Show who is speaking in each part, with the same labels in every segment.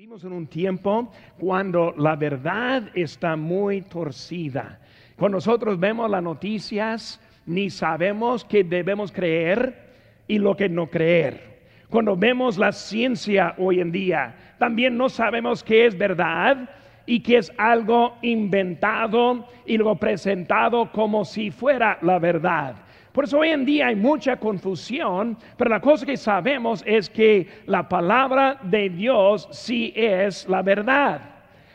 Speaker 1: Vivimos en un tiempo cuando la verdad está muy torcida. Cuando nosotros vemos las noticias, ni sabemos qué debemos creer y lo que no creer. Cuando vemos la ciencia hoy en día, también no sabemos qué es verdad y qué es algo inventado y luego presentado como si fuera la verdad. Por eso hoy en día hay mucha confusión, pero la cosa que sabemos es que la palabra de Dios sí es la verdad.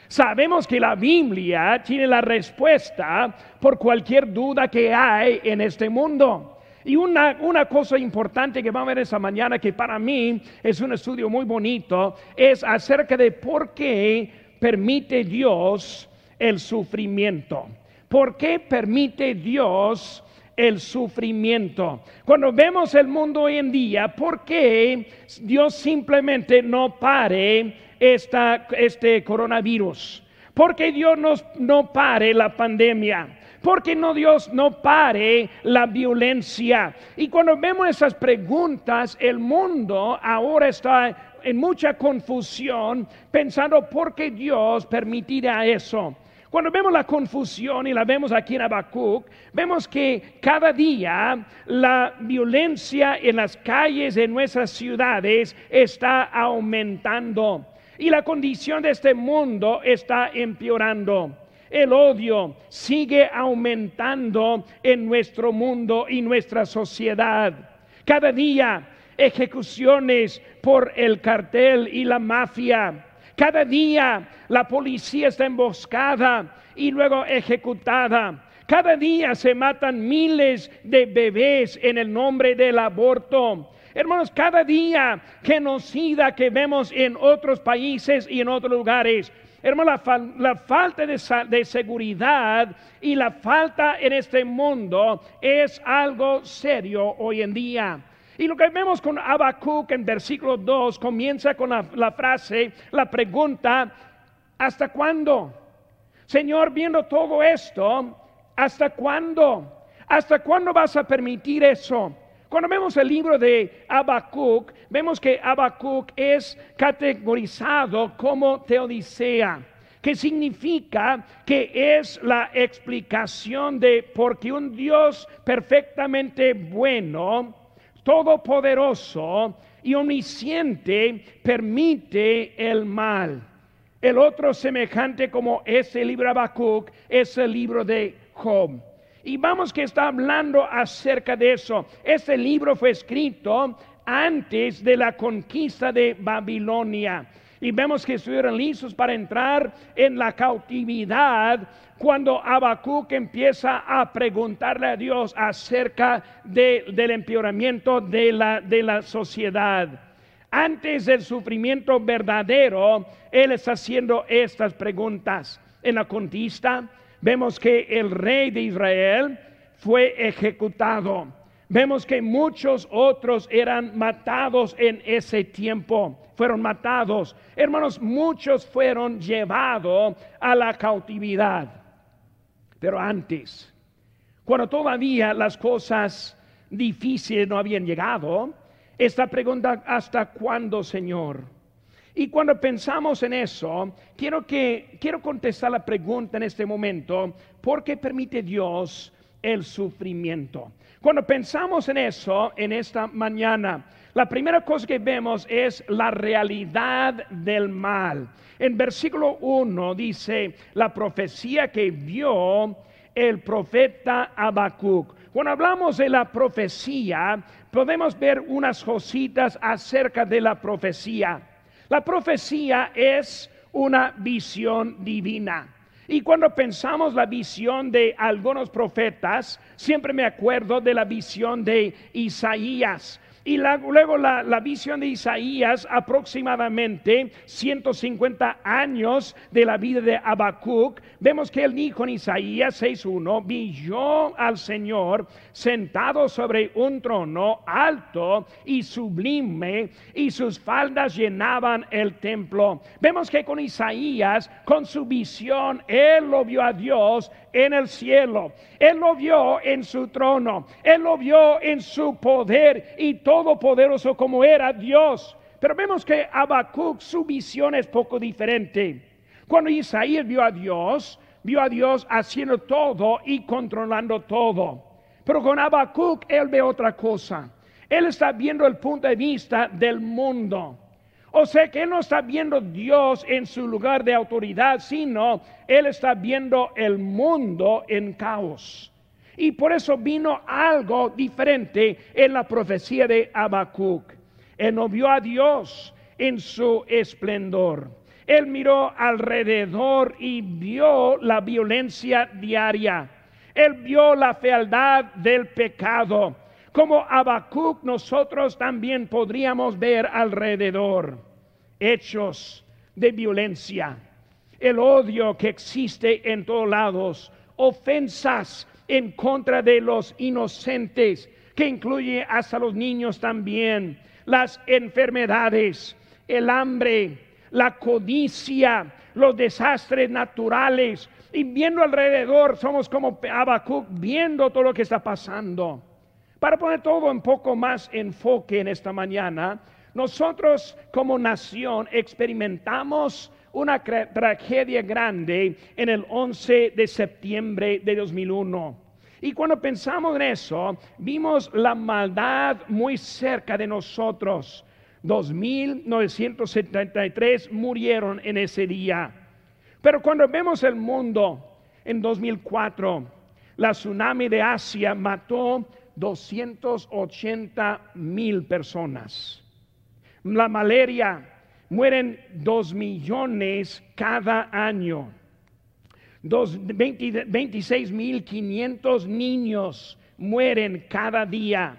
Speaker 1: Sabemos que la Biblia tiene la respuesta por cualquier duda que hay en este mundo. Y una, una, cosa importante que vamos a ver esa mañana, que para mí es un estudio muy bonito, es acerca de por qué permite Dios el sufrimiento. ¿Por qué permite Dios el sufrimiento. Cuando vemos el mundo hoy en día, ¿por qué Dios simplemente no pare esta, este coronavirus? ¿Por qué Dios no pare la pandemia? ¿Por qué no Dios no pare la violencia? Y cuando vemos esas preguntas, el mundo ahora está en mucha confusión pensando por qué Dios permitirá eso. Cuando vemos la confusión y la vemos aquí en Habacuc, vemos que cada día la violencia en las calles de nuestras ciudades está aumentando y la condición de este mundo está empeorando. El odio sigue aumentando en nuestro mundo y nuestra sociedad. Cada día ejecuciones por el cartel y la mafia cada día la policía está emboscada y luego ejecutada. Cada día se matan miles de bebés en el nombre del aborto. Hermanos, cada día genocida que vemos en otros países y en otros lugares. Hermanos, la, falta de, de, seguridad y la falta en este mundo es algo serio hoy en día. Y lo que vemos con Habacuc en versículo 2 comienza con la, frase, la pregunta, ¿hasta cuándo? Señor, viendo todo esto, ¿hasta cuándo? ¿Hasta cuándo vas a permitir eso? Cuando vemos el libro de Habacuc, vemos que Habacuc es categorizado como teodicea, que significa que es la explicación de por qué un Dios perfectamente bueno todopoderoso y omnisciente permite el mal. El otro semejante como ese libro Habacuc es el libro de Job. Y vamos que está hablando acerca de eso. Ese libro fue escrito antes de la conquista de Babilonia. Y vemos que estuvieron listos para entrar en la cautividad cuando Habacuc empieza a preguntarle a Dios acerca del empeoramiento de la, de la sociedad. Antes del sufrimiento verdadero, Él está haciendo estas preguntas. En la contista vemos que el rey de Israel fue ejecutado. Vemos que muchos otros eran matados en ese tiempo, fueron matados. Hermanos, muchos fueron llevados a la cautividad. Pero antes, cuando todavía las cosas difíciles no habían llegado, esta pregunta, ¿hasta cuándo, Señor? Y cuando pensamos en eso, quiero que quiero contestar la pregunta en este momento, ¿por qué permite Dios el sufrimiento? Cuando pensamos en eso en esta mañana, la primera cosa que vemos es la realidad del mal. En versículo 1 dice la profecía que vio el profeta Habacuc. Cuando hablamos de la profecía, podemos ver unas cositas acerca de la profecía. La profecía es una visión divina. Y cuando pensamos la visión de algunos profetas, siempre me acuerdo de la visión de Isaías. Y luego la, visión de Isaías, aproximadamente 150 años de la vida de Habacuc, vemos que él dijo en Isaías 6.1, vi yo al Señor sentado sobre un trono alto y sublime, y sus faldas llenaban el templo. Vemos que con Isaías, con su visión, él lo vio a Dios en el cielo. Él lo vio en su trono. Él lo vio en su poder y todopoderoso como era Dios. Pero vemos que Habacuc, su visión es poco diferente. Cuando Isaías vio a Dios, vio a Dios haciendo todo y controlando todo. Pero con Habacuc él ve otra cosa. Él está viendo el punto de vista del mundo. O sea que él no está viendo Dios en su lugar de autoridad, sino él está viendo el mundo en caos. Y por eso vino algo diferente en la profecía de Habacuc. Él no vio a Dios en su esplendor. Él miró alrededor y vio la violencia diaria. Él vio la fealdad del pecado como Habacuc nosotros también podríamos ver alrededor hechos de violencia, el odio que existe en todos lados, ofensas en contra de los inocentes, que incluye hasta los niños también, las enfermedades, el hambre, la codicia, los desastres naturales. Y viendo alrededor, somos como Habacuc, viendo todo lo que está pasando. Para poner todo un poco más enfoque en esta mañana, nosotros como nación experimentamos una tragedia grande en el 11 de septiembre de 2001. Y cuando pensamos en eso, vimos la maldad muy cerca de nosotros. 2.973 murieron en ese día. Pero cuando vemos el mundo en 2004, la tsunami de Asia mató 280 mil personas. La malaria mueren 2 millones cada año. 26 mil 500 niños mueren cada día.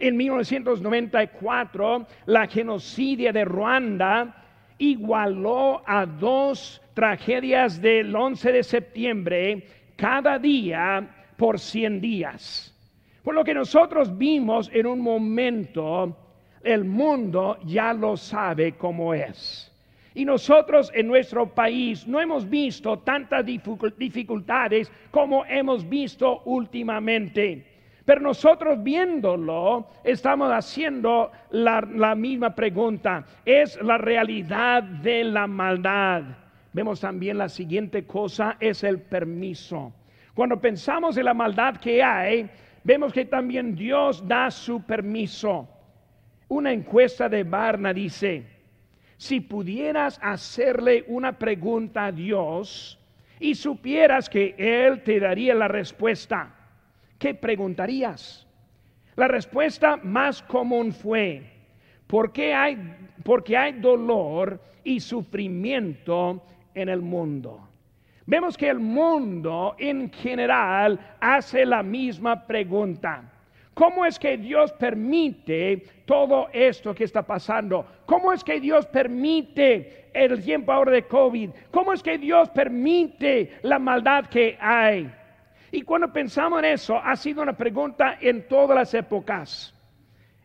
Speaker 1: En 1994, la genocidia de Ruanda igualó a dos tragedias del 11 de septiembre cada día por 100 días. Por lo que nosotros vimos en un momento, el mundo ya lo sabe cómo es. Y nosotros en nuestro país no hemos visto tantas dificultades como hemos visto últimamente. Pero nosotros viéndolo, estamos haciendo la, la, misma pregunta. ¿Es la realidad de la maldad? Vemos también la siguiente cosa, es el permiso. Cuando pensamos en la maldad que hay, vemos que también Dios da su permiso. Una encuesta de Barna dice, si pudieras hacerle una pregunta a Dios y supieras que Él te daría la respuesta, ¿qué preguntarías? La respuesta más común fue, ¿por qué hay, porque hay dolor y sufrimiento en el mundo? Vemos que el mundo en general hace la misma pregunta. ¿Cómo es que Dios permite todo esto que está pasando? ¿Cómo es que Dios permite el tiempo ahora de COVID? ¿Cómo es que Dios permite la maldad que hay? Y cuando pensamos en eso, ha sido una pregunta en todas las épocas.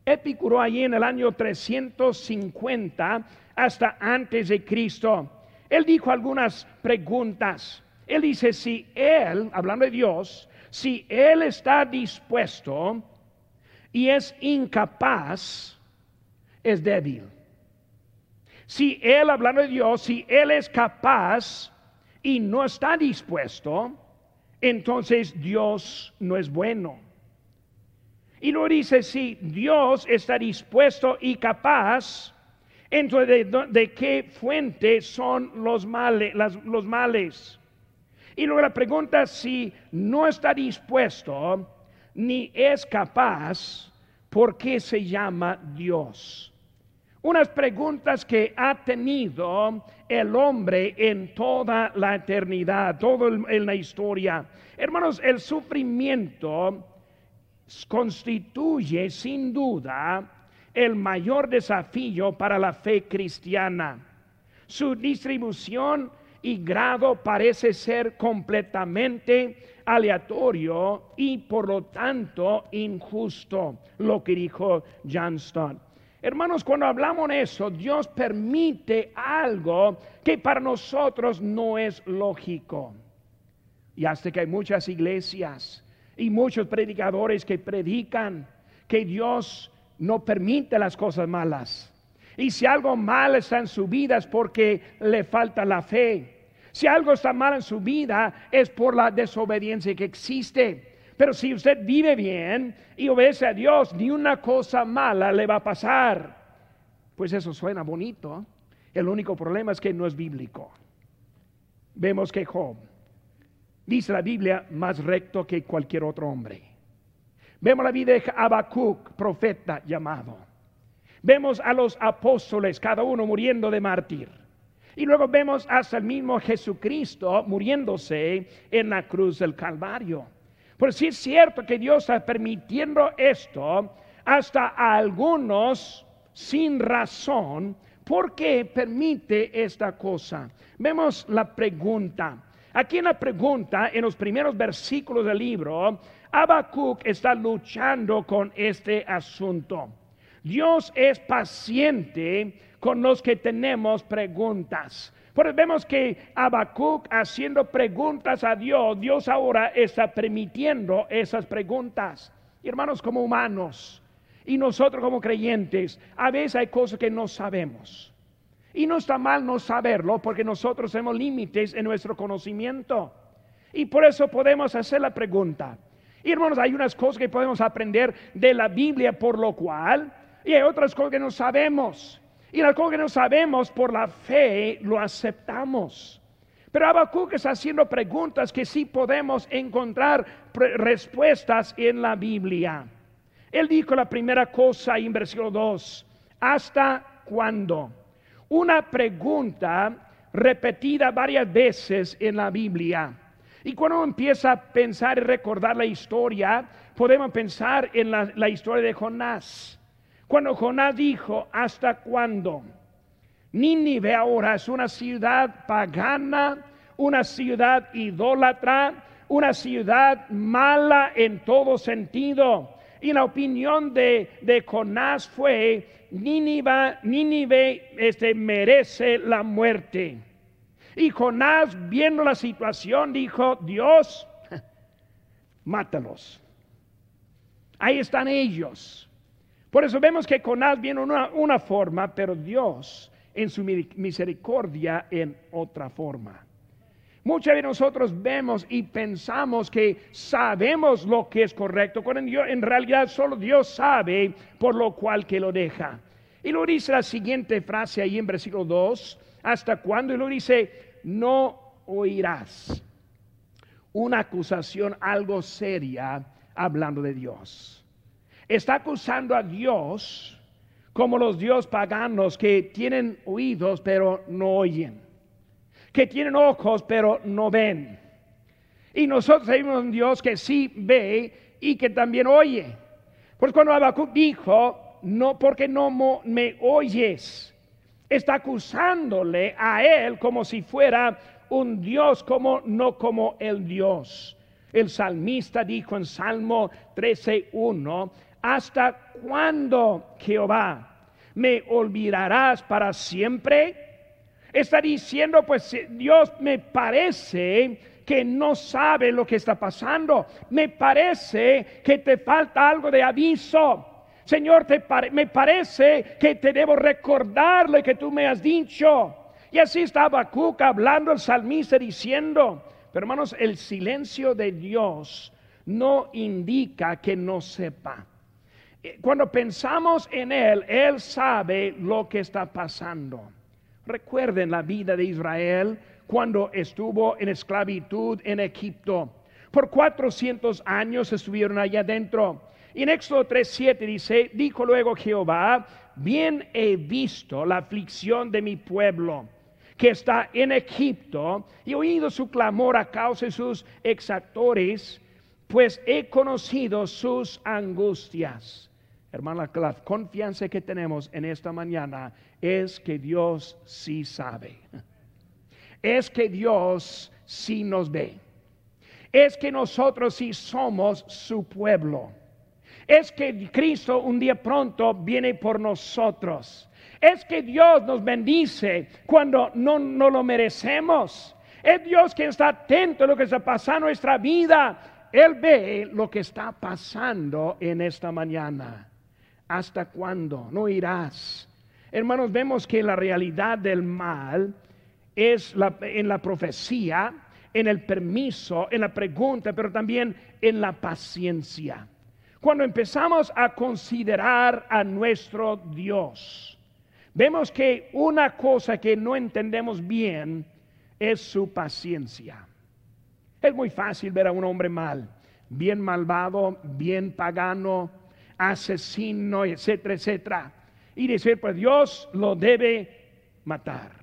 Speaker 1: Epicuro allí en el año 350 hasta antes de Cristo él dijo algunas preguntas. Él dice, si Él, hablando de Dios, si Él está dispuesto y es incapaz, es débil. Si Él, hablando de Dios, si Él es capaz y no está dispuesto, entonces Dios no es bueno. Y lo dice, si Dios está dispuesto y capaz, entonces, ¿de, qué fuente son los males, los males? Y luego la pregunta si no está dispuesto ni es capaz, ¿por qué se llama Dios? Unas preguntas que ha tenido el hombre en toda la eternidad, todo en la historia. Hermanos, el sufrimiento constituye sin duda el mayor desafío para la fe cristiana. Su distribución y grado parece ser completamente aleatorio y por lo tanto injusto, lo que dijo John Stott. Hermanos, cuando hablamos de eso, Dios permite algo que para nosotros no es lógico. Y hasta que hay muchas iglesias y muchos predicadores que predican que Dios no permite las cosas malas. Y si algo mal está en su vida es porque le falta la fe. Si algo está mal en su vida es por la desobediencia que existe. Pero si usted vive bien y obedece a Dios, ni una cosa mala le va a pasar. Pues eso suena bonito. El único problema es que no es bíblico. Vemos que Job, dice la Biblia, más recto que cualquier otro hombre. Vemos la vida de Habacuc, profeta llamado. Vemos a los apóstoles, cada uno muriendo de mártir. Y luego vemos hasta el mismo Jesucristo muriéndose en la cruz del Calvario. Por si es cierto que Dios está permitiendo esto hasta a algunos sin razón, ¿por qué permite esta cosa? Vemos la pregunta. Aquí en la pregunta, en los primeros versículos del libro, Habacuc está luchando con este asunto. Dios es paciente con los que tenemos preguntas. Pues vemos que Habacuc haciendo preguntas a Dios, Dios ahora está permitiendo esas preguntas. hermanos, como humanos y nosotros como creyentes, a veces hay cosas que no sabemos. Y no está mal no saberlo porque nosotros tenemos límites en nuestro conocimiento. Y por eso podemos hacer la pregunta. Y hermanos, hay unas cosas que podemos aprender de la Biblia por lo cual y hay otras cosas que no sabemos. Y las cosas que no sabemos por la fe lo aceptamos. Pero Habacuc está haciendo preguntas que sí podemos encontrar respuestas en la Biblia. Él dijo la primera cosa en versículo 2, ¿hasta cuándo? Una pregunta repetida varias veces en la Biblia. Y cuando uno empieza a pensar y recordar la historia, podemos pensar en la, historia de Jonás. Cuando Jonás dijo, ¿hasta cuándo? Nínive ahora es una ciudad pagana, una ciudad idólatra, una ciudad mala en todo sentido. Y la opinión de, de Jonás fue, Nínive este, merece la muerte. Y Jonás, viendo la situación, dijo, Dios, mátalos. Ahí están ellos. Por eso vemos que Jonás viene una, una forma, pero Dios en su misericordia en otra forma. Muchas de nosotros vemos y pensamos que sabemos lo que es correcto, cuando en realidad solo Dios sabe por lo cual que lo deja. Y lo dice la siguiente frase ahí en versículo 2, hasta cuando, y lo dice, no oirás una acusación algo seria hablando de Dios está acusando a Dios como los dios paganos que tienen oídos pero no oyen, que tienen ojos pero no ven. Y nosotros tenemos un Dios que sí ve y que también oye. Pues cuando Habacuc dijo, no porque no me oyes, está acusándole a él como si fuera un Dios como no como el Dios. El salmista dijo en Salmo 13:1, ¿Hasta cuándo, Jehová? ¿Me olvidarás para siempre? Está diciendo, pues Dios me parece que no sabe lo que está pasando. Me parece que te falta algo de aviso. Señor, te me parece que te debo recordar lo que tú me has dicho. Y así estaba Cuca hablando el salmista diciendo, pero hermanos, el silencio de Dios no indica que no sepa. Eh, cuando pensamos en Él, Él sabe lo que está pasando. Recuerden la vida de Israel cuando estuvo en esclavitud en Egipto. Por 400 años estuvieron allá adentro. Y en Éxodo 3:7 dice, dijo luego Jehová, bien he visto la aflicción de mi pueblo que está en Egipto y oído su clamor a causa de sus exactores, pues he conocido sus angustias. Hermana, la confianza que tenemos en esta mañana es que Dios sí sabe. Es que Dios sí nos ve. Es que nosotros sí somos su pueblo. Es que Cristo un día pronto viene por nosotros. Es que Dios nos bendice cuando no, no lo merecemos. Es Dios quien está atento a lo que está pasando en nuestra vida. Él ve lo que está pasando en esta mañana. ¿Hasta cuándo? No irás. Hermanos, vemos que la realidad del mal es en la profecía, en el permiso, en la pregunta, pero también en la paciencia. Cuando empezamos a considerar a nuestro Dios, vemos que una cosa que no entendemos bien es su paciencia. Es muy fácil ver a un hombre mal, bien malvado, bien pagano, asesino, etcétera, etcétera. Y decir, pues Dios lo debe matar.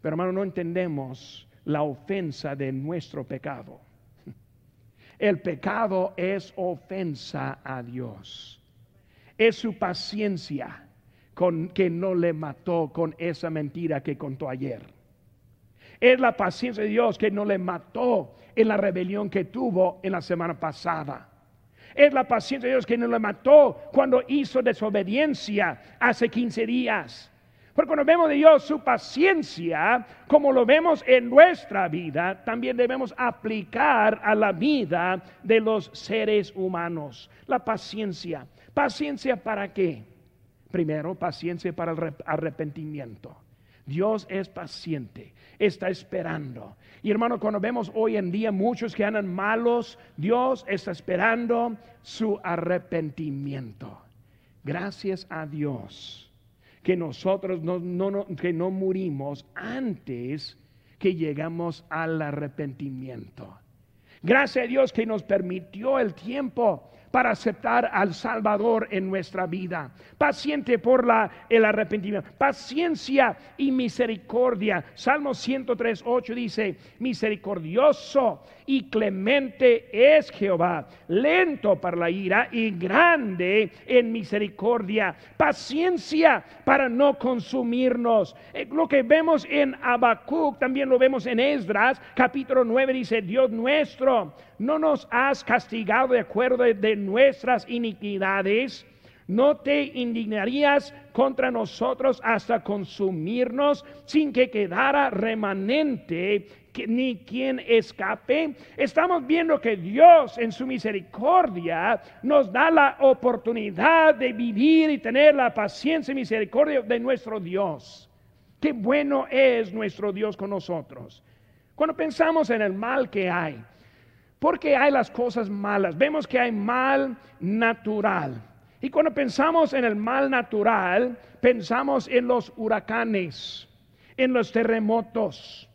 Speaker 1: Pero hermano, no entendemos la ofensa de nuestro pecado. El pecado es ofensa a Dios. Es su paciencia con que no le mató con esa mentira que contó ayer. Es la paciencia de Dios que no le mató en la rebelión que tuvo en la semana pasada. Es la paciencia de Dios que no le mató cuando hizo desobediencia hace 15 días. Porque cuando vemos de Dios su paciencia, como lo vemos en nuestra vida, también debemos aplicar a la vida de los seres humanos. La paciencia. ¿Paciencia para qué? Primero, paciencia para el arrepentimiento. Dios es paciente, está esperando. Y hermano, cuando vemos hoy en día muchos que andan malos, Dios está esperando su arrepentimiento. Gracias a Dios que nosotros no, que no murimos antes que llegamos al arrepentimiento. Gracias a Dios que nos permitió el tiempo para aceptar al Salvador en nuestra vida. Paciente por la, el arrepentimiento. Paciencia y misericordia. Salmo 103, 8 dice, misericordioso y clemente es Jehová, lento para la ira y grande en misericordia. Paciencia para no consumirnos. Eh, lo que vemos en Habacuc, también lo vemos en Esdras, capítulo 9, dice, Dios nuestro, no nos has castigado de acuerdo de nuestras iniquidades ¿No te indignarías contra nosotros hasta consumirnos sin que quedara remanente ni quien escape? Estamos viendo que Dios en su misericordia nos da la oportunidad de vivir y tener la paciencia y misericordia de nuestro Dios. Qué bueno es nuestro Dios con nosotros. Cuando pensamos en el mal que hay, porque hay las cosas malas, vemos que hay mal natural y cuando pensamos en el mal natural, pensamos en los huracanes, en los terremotos,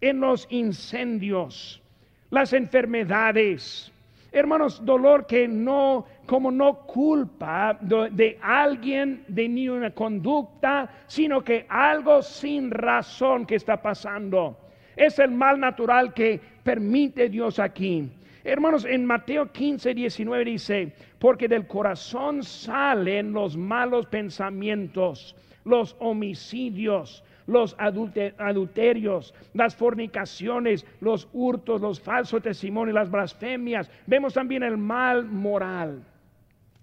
Speaker 1: en los incendios, las enfermedades. Hermanos, dolor que no, como no culpa de, alguien de ni una conducta, sino que algo sin razón que está pasando. Es el mal natural que permite Dios aquí. Hermanos, en Mateo 15, 19 dice, porque del corazón salen los malos pensamientos, los homicidios, los adulterios, las fornicaciones, los hurtos, los falsos testimonios, las blasfemias. Vemos también el mal moral.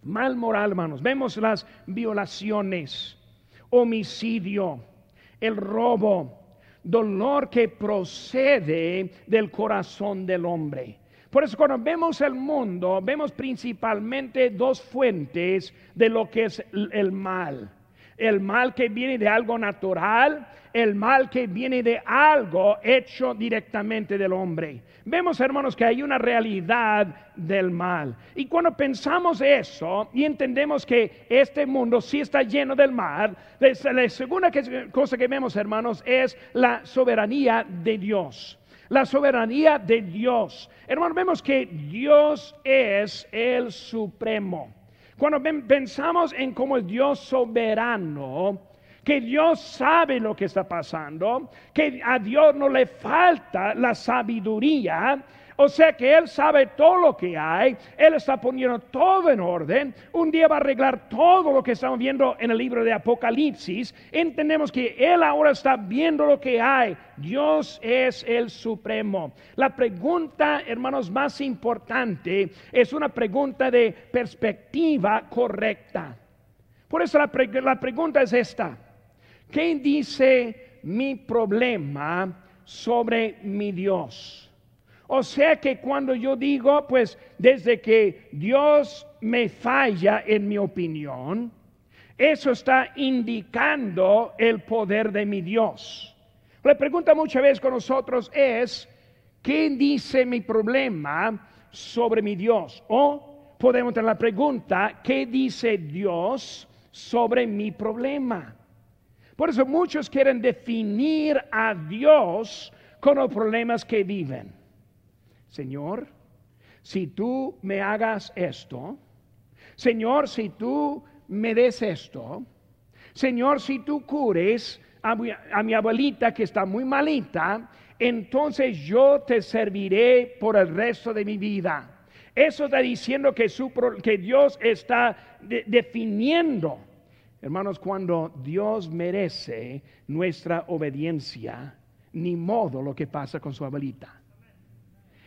Speaker 1: Mal moral, hermanos. Vemos las violaciones, homicidio, el robo, dolor que procede del corazón del hombre. Por eso cuando vemos el mundo, vemos principalmente dos fuentes de lo que es el mal. El mal que viene de algo natural, el mal que viene de algo hecho directamente del hombre. Vemos, hermanos, que hay una realidad del mal. Y cuando pensamos eso y entendemos que este mundo sí está lleno del mal, la segunda cosa que vemos, hermanos, es la soberanía de Dios la soberanía de Dios. Hermano, vemos que Dios es el supremo. Cuando pensamos en cómo es Dios soberano, que Dios sabe lo que está pasando, que a Dios no le falta la sabiduría, o sea que Él sabe todo lo que hay, Él está poniendo todo en orden, un día va a arreglar todo lo que estamos viendo en el libro de Apocalipsis, entendemos que Él ahora está viendo lo que hay, Dios es el supremo. La pregunta, hermanos, más importante es una pregunta de perspectiva correcta. Por eso la, la pregunta es esta, ¿qué dice mi problema sobre mi Dios? O sea que cuando yo digo, pues desde que Dios me falla en mi opinión, Eso está indicando el poder de mi Dios. La pregunta muchas veces con nosotros es, ¿qué dice mi problema sobre mi Dios? O podemos tener la pregunta, ¿qué dice Dios sobre mi problema? Por eso muchos quieren definir a Dios con los problemas que viven. Señor, si tú me hagas esto, Señor, si tú me des esto, Señor, si tú cures a mi, abuelita que está muy malita, entonces yo te serviré por el resto de mi vida. Eso está diciendo que, que Dios está definiendo. Hermanos, cuando Dios merece nuestra obediencia, ni modo lo que pasa con su abuelita.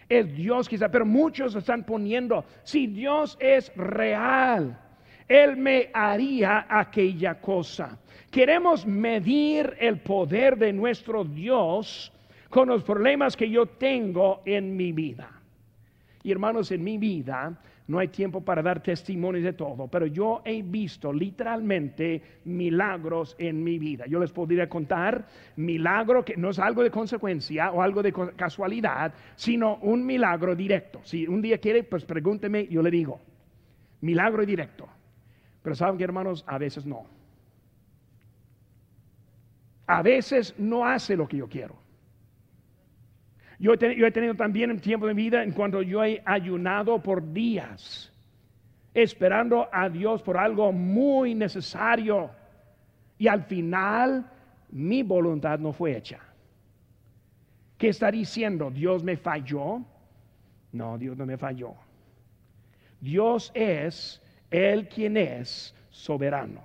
Speaker 1: Es Dios quizá, pero muchos están poniendo, si Dios es real, Él me haría aquella cosa. Queremos medir el poder de nuestro Dios con los problemas que yo tengo en mi vida. Y hermanos, en mi vida no hay tiempo para dar testimonios de todo, pero yo he visto literalmente milagros en mi vida. Yo les podría contar milagro que no es algo de consecuencia o algo de casualidad, sino un milagro directo. Si un día quiere, pues pregúnteme, yo le digo. Milagro directo. Pero saben que hermanos, a veces no. A veces no hace lo que yo quiero. Yo he, tenido también un tiempo de vida en cuanto yo he ayunado por días, esperando a Dios por algo muy necesario. Y al final mi voluntad no fue hecha. ¿Qué está diciendo? ¿Dios me falló? No, Dios no me falló. Dios es el quien es soberano.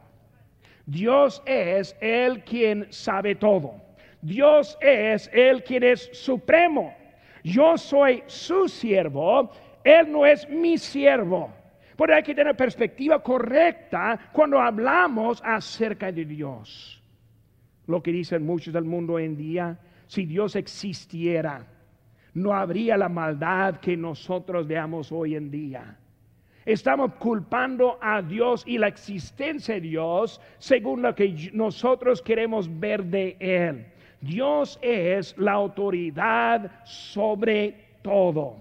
Speaker 1: Dios es el quien sabe todo. Dios es el quien es supremo. Yo soy su siervo, Él no es mi siervo. Por hay que tener perspectiva correcta cuando hablamos acerca de Dios. Lo que dicen muchos del mundo hoy en día, si Dios existiera, no habría la maldad que nosotros veamos hoy en día. Estamos culpando a Dios y la existencia de Dios según lo que nosotros queremos ver de Él. Dios es la autoridad sobre todo.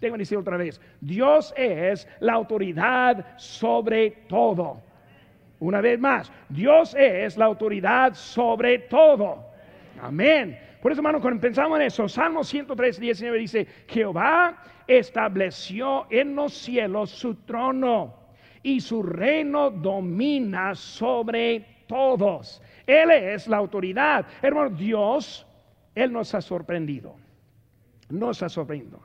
Speaker 1: Tengo que decir otra vez, Dios es la autoridad sobre todo. Una vez más, Dios es la autoridad sobre todo. Amén. Por eso, hermano, cuando pensamos en eso, Salmo 103, 19 dice, Jehová estableció en los cielos su trono y su reino domina sobre todos. Él es la autoridad. Hermano, Dios, Él nos ha sorprendido. Nos ha sorprendido.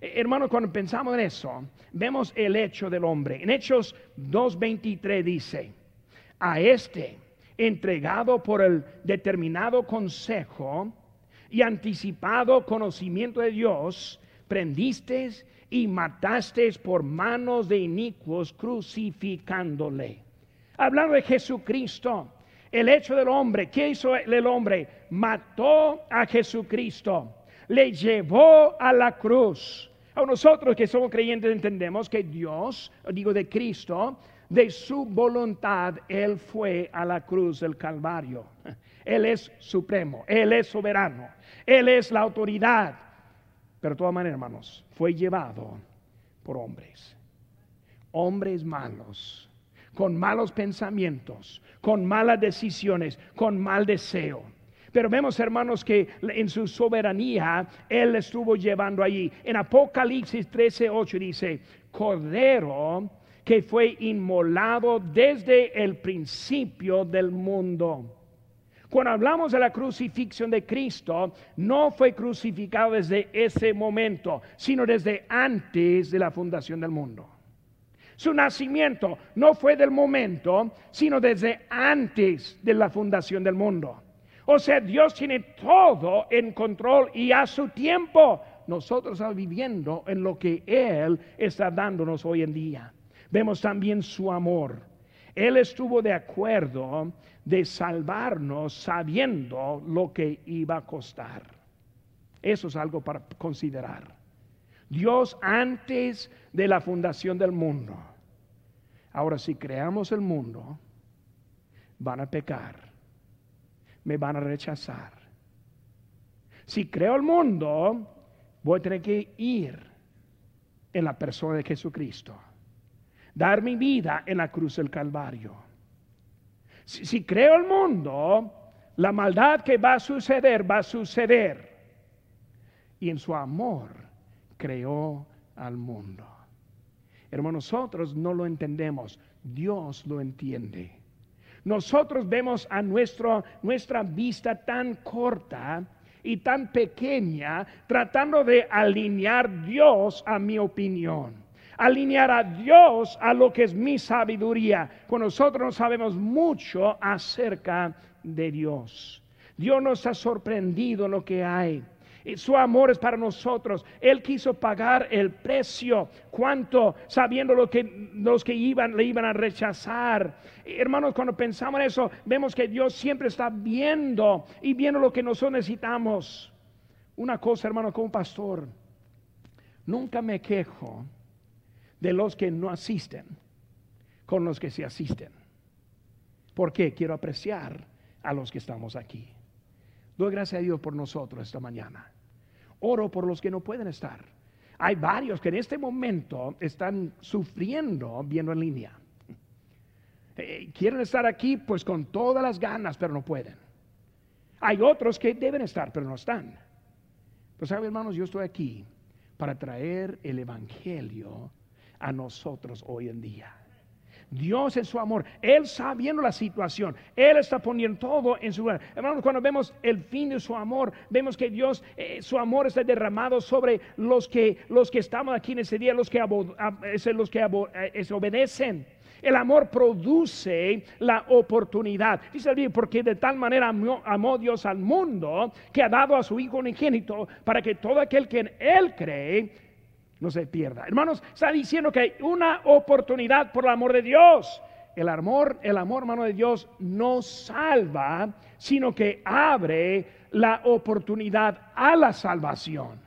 Speaker 1: Eh, hermano, cuando pensamos en eso, vemos el hecho del hombre. En Hechos 2.23 dice, a este, entregado por el determinado consejo y anticipado conocimiento de Dios, prendisteis y matasteis por manos de inicuos crucificándole. Hablando de Jesucristo, el hecho del hombre, ¿qué hizo el hombre? Mató a Jesucristo, le llevó a la cruz. A nosotros que somos creyentes entendemos que Dios, digo de Cristo, de su voluntad, Él fue a la cruz del Calvario. Él es supremo, Él es soberano, Él es la autoridad. Pero de todas maneras, hermanos, fue llevado por hombres, hombres malos con malos pensamientos, con malas decisiones, con mal deseo. Pero vemos, hermanos, que en su soberanía Él estuvo llevando allí. En Apocalipsis 13, 8 dice, Cordero que fue inmolado desde el principio del mundo. Cuando hablamos de la crucifixión de Cristo, no fue crucificado desde ese momento, sino desde antes de la fundación del mundo. Su nacimiento no fue del momento, sino desde antes de la fundación del mundo. O sea, Dios tiene todo en control y a su tiempo. Nosotros estamos viviendo en lo que Él está dándonos hoy en día. Vemos también su amor. Él estuvo de acuerdo de salvarnos sabiendo lo que iba a costar. Eso es algo para considerar. Dios antes de la fundación del mundo. Ahora, si creamos el mundo, van a pecar, me van a rechazar. Si creo el mundo, voy a tener que ir en la persona de Jesucristo, dar mi vida en la cruz del Calvario. Si, creo el mundo, la maldad que va a suceder va a suceder. Y en su amor creó al mundo. Hermanos, nosotros no lo entendemos, Dios lo entiende. Nosotros vemos a nuestro, nuestra vista tan corta y tan pequeña tratando de alinear Dios a mi opinión. Alinear a Dios a lo que es mi sabiduría. Cuando nosotros no sabemos mucho acerca de Dios. Dios nos ha sorprendido en lo que hay. Su amor es para nosotros. Él quiso pagar el precio. ¿Cuánto? Sabiendo lo que los que iban le iban a rechazar. Hermanos, cuando pensamos en eso, vemos que Dios siempre está viendo y viendo lo que nosotros necesitamos. Una cosa, hermano, como pastor, nunca me quejo de los que no asisten con los que se asisten. ¿Por qué? Quiero apreciar a los que estamos aquí. Doy gracias a Dios por nosotros esta mañana. Oro por los que no pueden estar. Hay varios que en este momento están sufriendo viendo en línea. Eh, quieren estar aquí pues con todas las ganas, pero no pueden. Hay otros que deben estar, pero no están. Pues saben hermanos, yo estoy aquí para traer el Evangelio a nosotros hoy en día. Dios en su amor, Él sabiendo la situación, Él está poniendo todo en su lugar. Hermanos, cuando vemos el fin de su amor, vemos que Dios, eh, su amor está derramado sobre los que, los que estamos aquí en ese día, los que, los que eh, obedecen. El amor produce la oportunidad. Dice el porque de tal manera amó, amó, Dios al mundo que ha dado a su Hijo unigénito para que todo aquel que en Él cree no se pierda. Hermanos, está diciendo que hay una oportunidad por el amor de Dios. El amor, el amor, hermano de Dios, no salva, sino que abre la oportunidad a la salvación.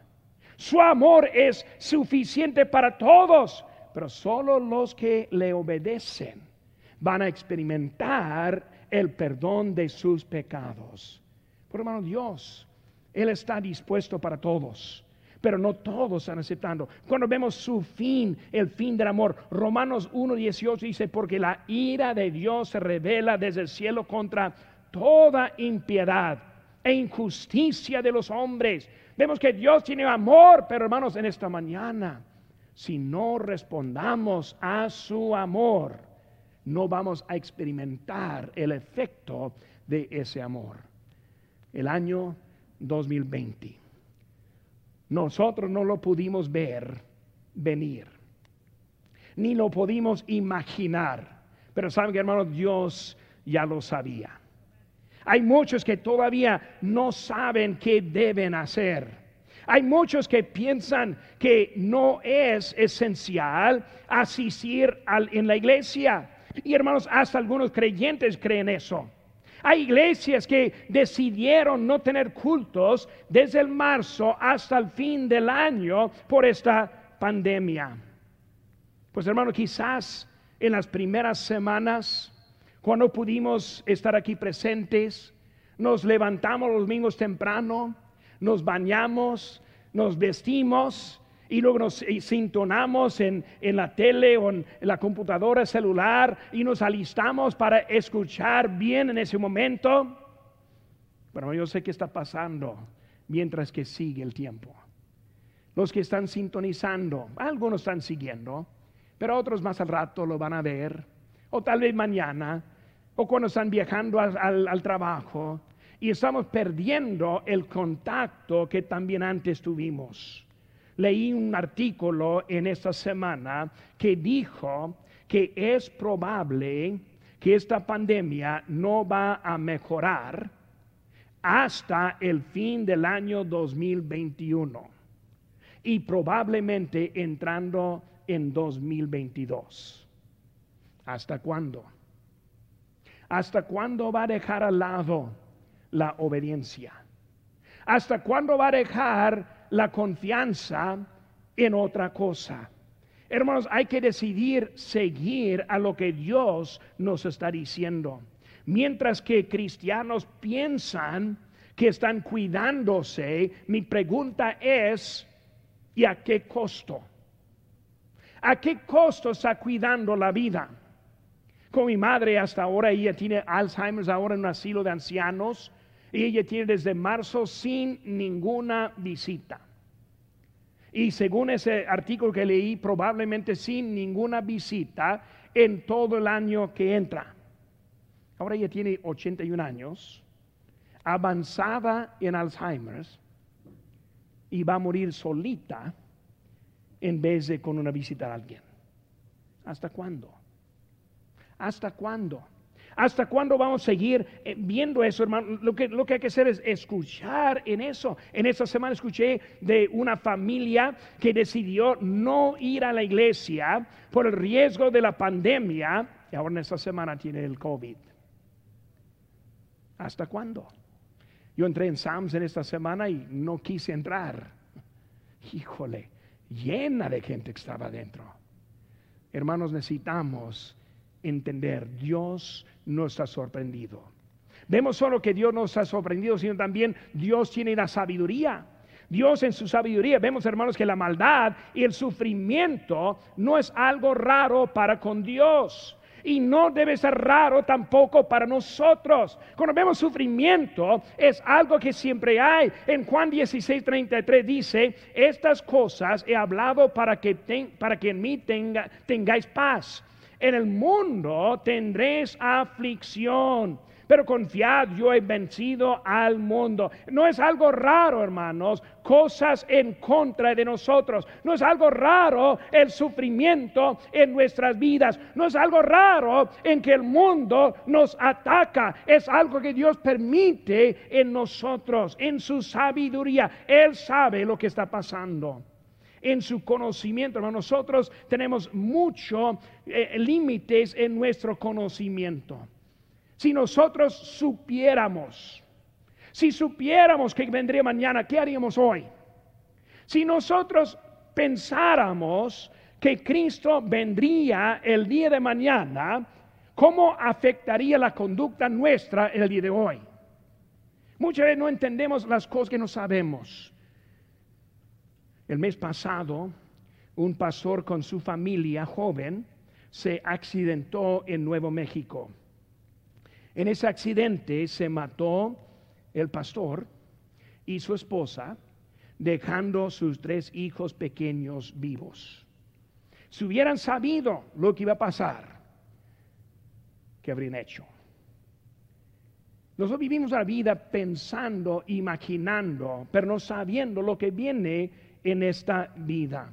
Speaker 1: Su amor es suficiente para todos, pero solo los que le obedecen van a experimentar el perdón de sus pecados. Por hermano Dios, Él está dispuesto para todos pero no todos están aceptando. Cuando vemos su fin, el fin del amor, Romanos 1.18 dice, porque la ira de Dios se revela desde el cielo contra toda impiedad e injusticia de los hombres. Vemos que Dios tiene amor, pero hermanos, en esta mañana, si no respondamos a su amor, no vamos a experimentar el efecto de ese amor. El año 2020 nosotros no lo pudimos ver venir, ni lo pudimos imaginar. Pero saben que hermano, Dios ya lo sabía. Hay muchos que todavía no saben qué deben hacer. Hay muchos que piensan que no es esencial asistir en la iglesia. Y hermanos, hasta algunos creyentes creen eso. Hay iglesias que decidieron no tener cultos desde el marzo hasta el fin del año por esta pandemia. Pues hermano, quizás en las primeras semanas, cuando pudimos estar aquí presentes, nos levantamos los domingos temprano, nos bañamos, nos vestimos y luego nos sintonamos en, la tele o en, la computadora celular y nos alistamos para escuchar bien en ese momento. Bueno, yo sé qué está pasando mientras que sigue el tiempo. Los que están sintonizando, algunos están siguiendo, pero otros más al rato lo van a ver, o tal vez mañana, o cuando están viajando al trabajo, y estamos perdiendo el contacto que también antes tuvimos leí un artículo en esta semana que dijo que es probable que esta pandemia no va a mejorar hasta el fin del año 2021 y probablemente entrando en 2022. ¿Hasta cuándo? ¿Hasta cuándo va a dejar al lado la obediencia? ¿Hasta cuándo va a dejar la confianza en otra cosa. Hermanos, hay que decidir seguir a lo que Dios nos está diciendo. Mientras que cristianos piensan que están cuidándose, mi pregunta es, ¿y a qué costo? ¿A qué costo está cuidando la vida? Con mi madre hasta ahora, ella tiene Alzheimer's ahora en un asilo de ancianos y ella tiene desde marzo sin ninguna visita. Y según ese artículo que leí, probablemente sin ninguna visita en todo el año que entra. Ahora ella tiene 81 años, avanzada en Alzheimer's y va a morir solita en vez de con una visita a alguien. ¿Hasta cuándo? ¿Hasta cuándo? ¿Hasta cuándo vamos a seguir eh, viendo eso, hermano? Lo que, lo que hay que hacer es escuchar en eso. En esta semana escuché de una familia que decidió no ir a la iglesia por el riesgo de la pandemia y ahora en esta semana tiene el COVID. ¿Hasta cuándo? Yo entré en Sams en esta semana y no quise entrar. Híjole, llena de gente que estaba adentro. Hermanos, necesitamos entender, Dios no está sorprendido. Vemos solo que Dios no está sorprendido, sino también Dios tiene la sabiduría. Dios en su sabiduría, vemos hermanos que la maldad y el sufrimiento no es algo raro para con Dios y no debe ser raro tampoco para nosotros. Cuando vemos sufrimiento, es algo que siempre hay. En Juan 16, 33 dice, estas cosas he hablado para que, para que en mí tenga, tengáis paz. En el mundo tendréis aflicción pero confiad, yo he vencido al mundo. No es algo raro, hermanos, cosas en contra de nosotros. No es algo raro el sufrimiento en nuestras vidas. No es algo raro en que el mundo nos ataca. Es algo que Dios permite en nosotros, en su sabiduría. Él sabe lo que está pasando en su conocimiento. Nosotros tenemos muchos eh, límites en nuestro conocimiento. Si nosotros supiéramos, si supiéramos que vendría mañana, ¿qué haríamos hoy? Si nosotros pensáramos que Cristo vendría el día de mañana, ¿cómo afectaría la conducta nuestra el día de hoy? Muchas veces no entendemos las cosas que no sabemos. El mes pasado, un pastor con su familia joven se accidentó en Nuevo México. En ese accidente se mató el pastor y su esposa, dejando sus tres hijos pequeños vivos. Si hubieran sabido lo que iba a pasar, ¿qué habrían hecho? Nosotros vivimos la vida pensando, imaginando, pero no sabiendo lo que viene en esta vida.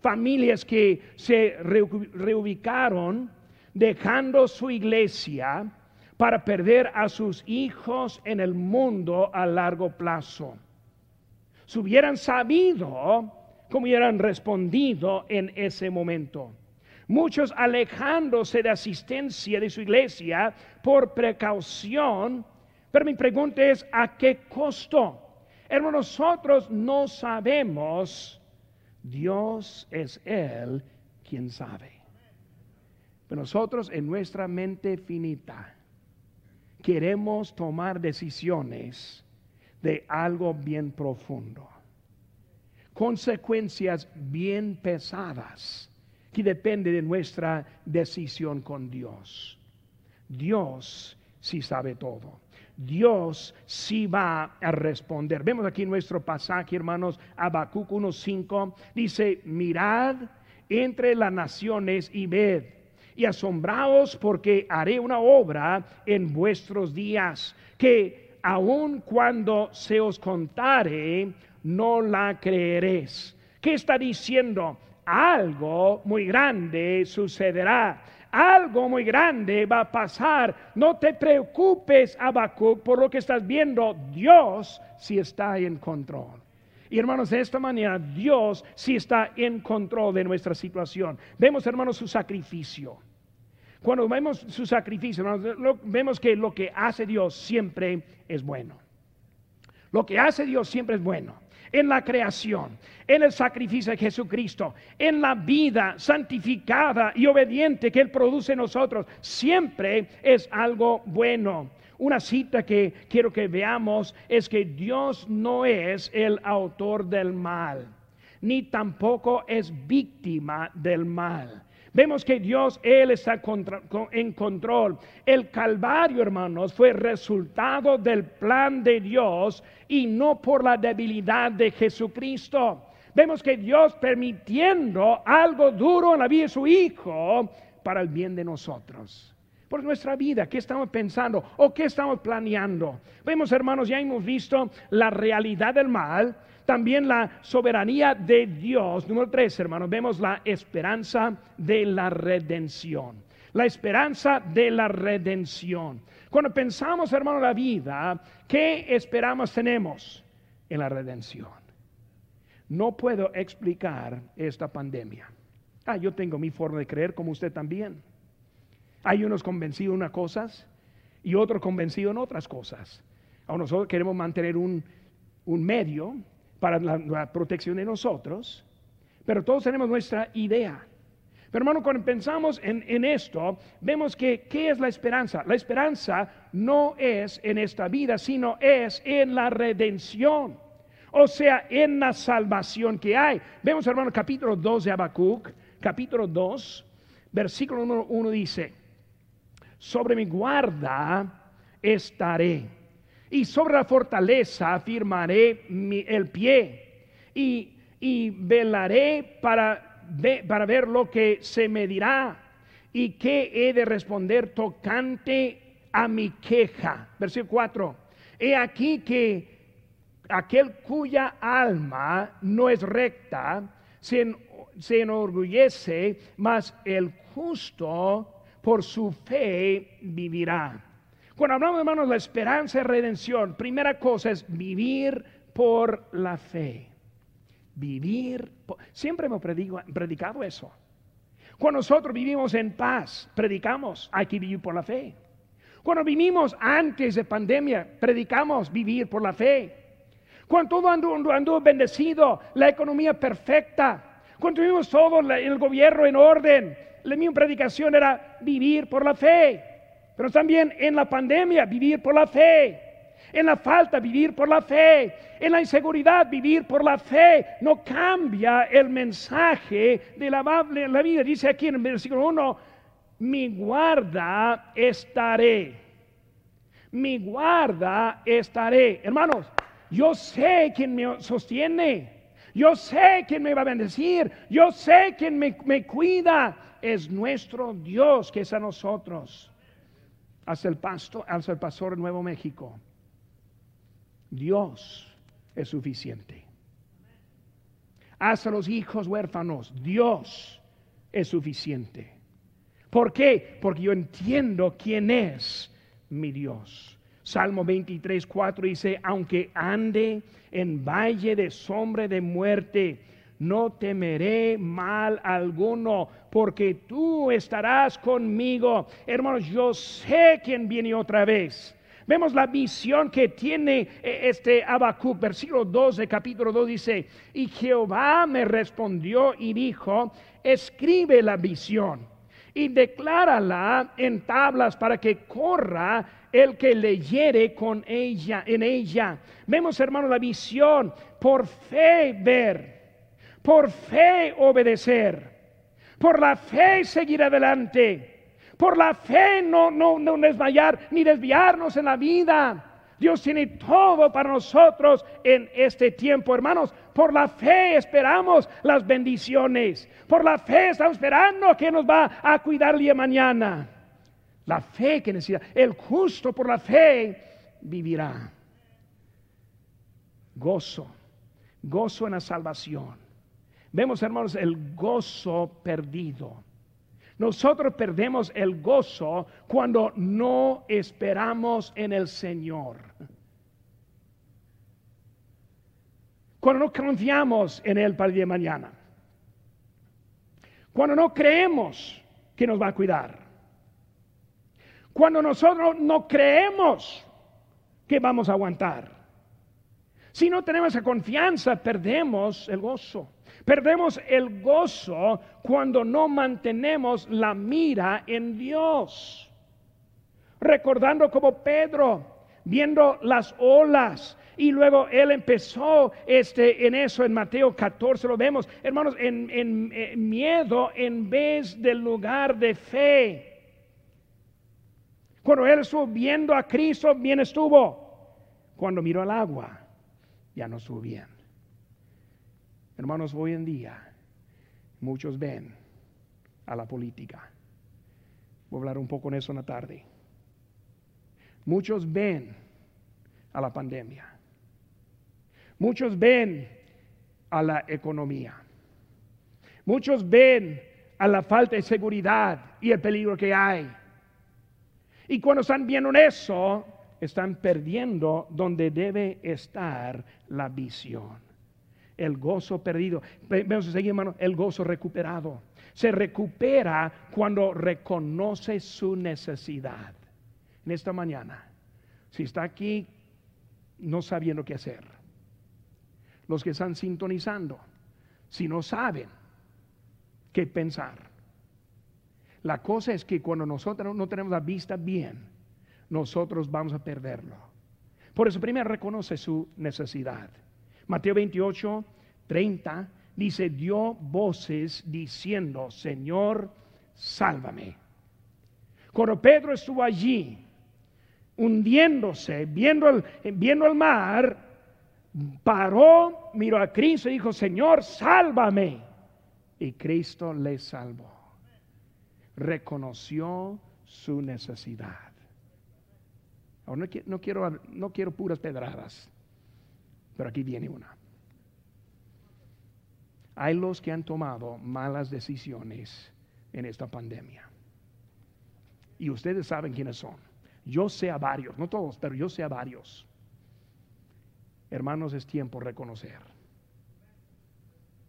Speaker 1: Familias que se reubicaron dejando su iglesia para perder a sus hijos en el mundo a largo plazo. Si hubieran sabido cómo hubieran respondido en ese momento. Muchos alejándose de asistencia de su iglesia por precaución, pero mi pregunta es, ¿a qué costo? Hermanos, nosotros no sabemos, Dios es Él quien sabe. Pero nosotros en nuestra mente finita, queremos tomar decisiones de algo bien profundo. Consecuencias bien pesadas que depende de nuestra decisión con Dios. Dios sí sabe todo. Dios sí va a responder. Vemos aquí nuestro pasaje, hermanos, Habacuc 1.5, dice, mirad entre las naciones y ved y asombraos porque haré una obra en vuestros días que aun cuando se os contare, no la creeréis. ¿Qué está diciendo? Algo muy grande sucederá. Algo muy grande va a pasar. No te preocupes, Habacuc, por lo que estás viendo. Dios sí está en control. Y hermanos, de esta manera Dios sí está en control de nuestra situación. Vemos, hermanos, su sacrificio. Cuando vemos su sacrificio, vemos que lo que hace Dios siempre es bueno. Lo que hace Dios siempre es bueno. En la creación, en el sacrificio de Jesucristo, en la vida santificada y obediente que Él produce en nosotros, siempre es algo bueno. Una cita que quiero que veamos es que Dios no es el autor del mal, ni tampoco es víctima del mal. Vemos que Dios, Él está en control. El Calvario, hermanos, fue resultado del plan de Dios y no por la debilidad de Jesucristo. Vemos que Dios permitiendo algo duro en la vida de su Hijo para el bien de nosotros por nuestra vida, qué estamos pensando o qué estamos planeando. Vemos, hermanos, ya hemos visto la realidad del mal, también la soberanía de Dios. Número tres, hermanos, vemos la esperanza de la redención. La esperanza de la redención. Cuando pensamos, hermano, la vida, ¿qué esperamos tenemos en la redención? No puedo explicar esta pandemia. Ah, yo tengo mi forma de creer como usted también. Hay unos convencidos en unas cosas y otros convencidos en otras cosas. A nosotros queremos mantener un, medio para la, protección de nosotros, pero todos tenemos nuestra idea. Pero hermano, cuando pensamos en, esto, vemos que ¿qué es la esperanza? La esperanza no es en esta vida, sino es en la redención. O sea, en la salvación que hay. Vemos, hermano, capítulo 2 de Habacuc, capítulo 2, versículo 1 dice, sobre mi guarda estaré. Y sobre la fortaleza afirmaré el pie. Y, velaré para, para ver lo que se me dirá. Y qué he de responder tocante a mi queja. Versículo 4. He aquí que aquel cuya alma no es recta se, se enorgullece, mas el justo por su fe vivirá. Cuando hablamos, hermanos, de la esperanza y redención, primera cosa es vivir por la fe. Vivir, siempre hemos predicado eso. Cuando nosotros vivimos en paz, predicamos, hay que vivir por la fe. Cuando vivimos antes de pandemia, predicamos vivir por la fe. Cuando todo anduvo, bendecido, la economía perfecta, cuando tuvimos todo el gobierno en orden, la mi predicación era vivir por la fe, pero también en la pandemia, vivir por la fe. En la falta, vivir por la fe. En la inseguridad, vivir por la fe. No cambia el mensaje de la, vida. Dice aquí en el versículo 1, mi guarda estaré. Mi guarda estaré. Hermanos, yo sé quién me sostiene. Yo sé quién me va a bendecir. Yo sé quién me, me cuida es nuestro Dios que es a nosotros. Hacia el, pasto, el pastor de Nuevo México. Dios es suficiente. Hacia los hijos huérfanos, Dios es suficiente. ¿Por qué? Porque yo entiendo quién es mi Dios. Salmo 23, 4 dice, aunque ande en valle de sombra de muerte, no temeré mal alguno, porque tú estarás conmigo. Hermanos, yo sé quién viene otra vez. Vemos la visión que tiene eh, este Habacuc, versículo 2 de capítulo 2 dice, y Jehová me respondió y dijo, escribe la visión y declárala en tablas para que corra el que leyere con ella en ella. Vemos, hermano, la visión por fe ver por fe obedecer, por la fe seguir adelante, por la fe no, no, no desmayar ni desviarnos en la vida. Dios tiene todo para nosotros en este tiempo, hermanos. Por la fe esperamos las bendiciones. Por la fe estamos esperando que nos va a cuidar el día mañana. La fe que necesita. El justo por la fe vivirá. Gozo. Gozo en la salvación. Vemos, hermanos, el gozo perdido. Nosotros perdemos el gozo cuando no esperamos en el Señor. Cuando no confiamos en Él para el día de mañana. Cuando no creemos que nos va a cuidar. Cuando nosotros no creemos que vamos a aguantar. Si no tenemos esa confianza, perdemos el gozo. Perdemos el gozo cuando no mantenemos la mira en Dios. Recordando como Pedro, viendo las olas, y luego él empezó este, en eso, en Mateo 14 lo vemos, hermanos, en, en miedo en vez del lugar de fe. Cuando él estuvo viendo a Cristo, bien estuvo. Cuando miró al agua, ya no bien. Hermanos, hoy en día muchos ven a la política. Voy a hablar un poco en eso en la tarde. Muchos ven a la pandemia. Muchos ven a la economía. Muchos ven a la falta de seguridad y el peligro que hay. Y cuando están viendo eso, están perdiendo donde debe estar la visión. El gozo perdido. Vamos a seguir, hermano. El gozo recuperado. Se recupera cuando reconoce su necesidad. En esta mañana, si está aquí no sabiendo qué hacer, los que están sintonizando, si no saben qué pensar, la cosa es que cuando nosotros no tenemos la vista bien, nosotros vamos a perderlo. Por eso primero reconoce su necesidad. Mateo 28, 30 dice, dio voces diciendo, Señor, sálvame. Cuando Pedro estuvo allí, hundiéndose, viendo el, viendo el mar, paró, miró a Cristo y dijo, Señor, sálvame. Y Cristo le salvó reconoció su necesidad. Ahora no, quiero, no quiero puras pedradas, pero aquí viene una. Hay los que han tomado malas decisiones en esta pandemia. Y ustedes saben quiénes son. Yo sé a varios, no todos, pero yo sé a varios. Hermanos, es tiempo reconocer.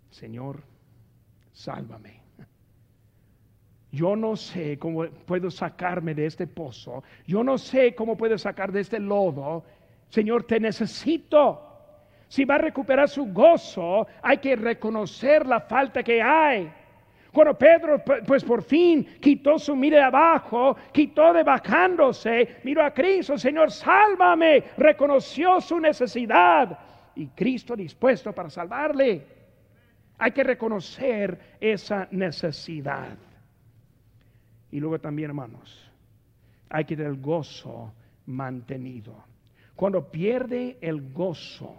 Speaker 1: Señor, sálvame. Yo no sé cómo puedo sacarme de este pozo. Yo no sé cómo puedo sacar de este lodo. Señor, te necesito. Si va a recuperar su gozo, hay que reconocer la falta que hay. Cuando Pedro, pues por fin quitó su mira de abajo, quitó de bajándose, miró a Cristo, Señor, sálvame, reconoció su necesidad y Cristo dispuesto para salvarle. Hay que reconocer esa necesidad. Y luego también, hermanos, hay que tener el gozo mantenido. Cuando pierde el gozo,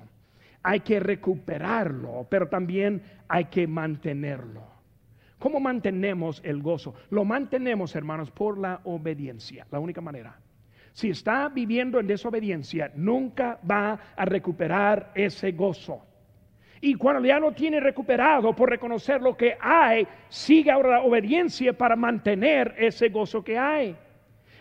Speaker 1: hay que recuperarlo, pero también hay que mantenerlo. ¿Cómo mantenemos el gozo? Lo mantenemos, hermanos, por la obediencia, la única manera. Si está viviendo en desobediencia, nunca va a recuperar ese gozo. Y cuando ya lo tiene recuperado por reconocer lo que hay, sigue ahora la obediencia para mantener ese gozo que hay.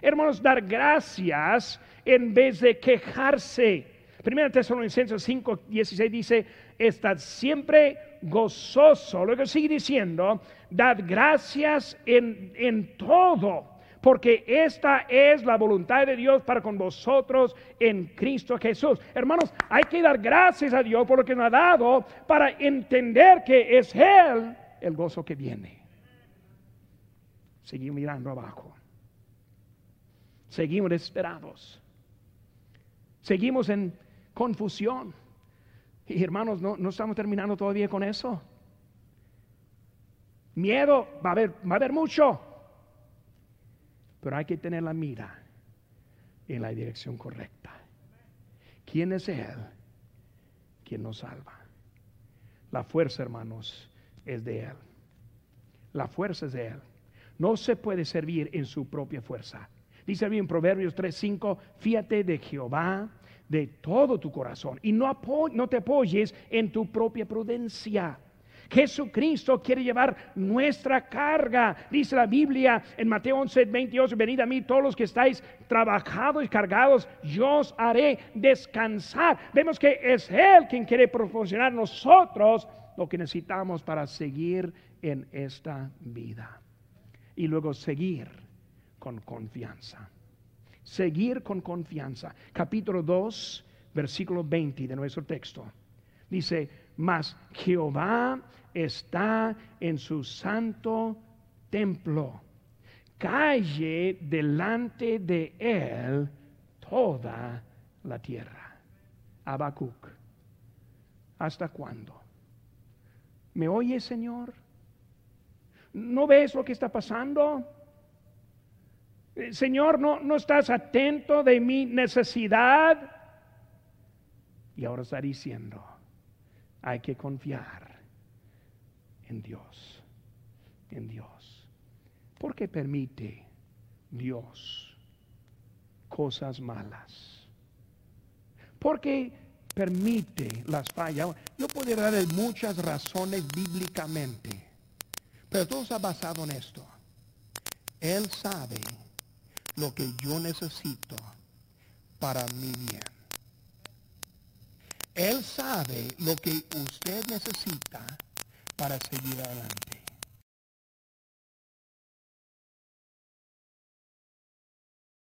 Speaker 1: Hermanos, dar gracias en vez de quejarse. Primera Tesalonicenses 5, 16 dice, estad siempre gozoso. Luego sigue diciendo, dad gracias en, en todo porque esta es la voluntad de Dios para con vosotros en Cristo Jesús. Hermanos, hay que dar gracias a Dios por lo que nos ha dado para entender que es Él el gozo que viene. Seguimos mirando abajo. Seguimos desesperados. Seguimos en confusión. Y hermanos, no, no estamos terminando todavía con eso. Miedo va a haber, va a haber mucho. Pero hay que tener la mira en la dirección correcta. ¿Quién es Él? Quien nos salva. La fuerza, hermanos, es de Él. La fuerza es de Él. No se puede servir en su propia fuerza. Dice bien Proverbios 3:5, fíate de Jehová de todo tu corazón y no, no te apoyes en tu propia prudencia. Jesucristo quiere llevar nuestra carga. Dice la Biblia en Mateo 11, 28, venid a mí todos los que estáis trabajados y cargados, yo os haré descansar. Vemos que es Él quien quiere proporcionar nosotros lo que necesitamos para seguir en esta vida. Y luego seguir con confianza. Seguir con confianza. Capítulo 2 versículo 20 de nuestro texto. Dice, mas Jehová está en su santo templo. Calle delante de él toda la tierra. Habacuc. ¿Hasta cuándo? ¿Me oye, Señor? ¿No ves lo que está pasando? Eh, Señor, ¿no, no estás atento de mi necesidad? Y ahora está diciendo, hay que confiar en Dios, en Dios. ¿Por qué permite Dios cosas malas? Porque permite las fallas. Yo podría dar muchas razones bíblicamente, pero todo está basado en esto. Él sabe lo que yo necesito para mi bien. Él sabe lo que usted necesita para seguir adelante.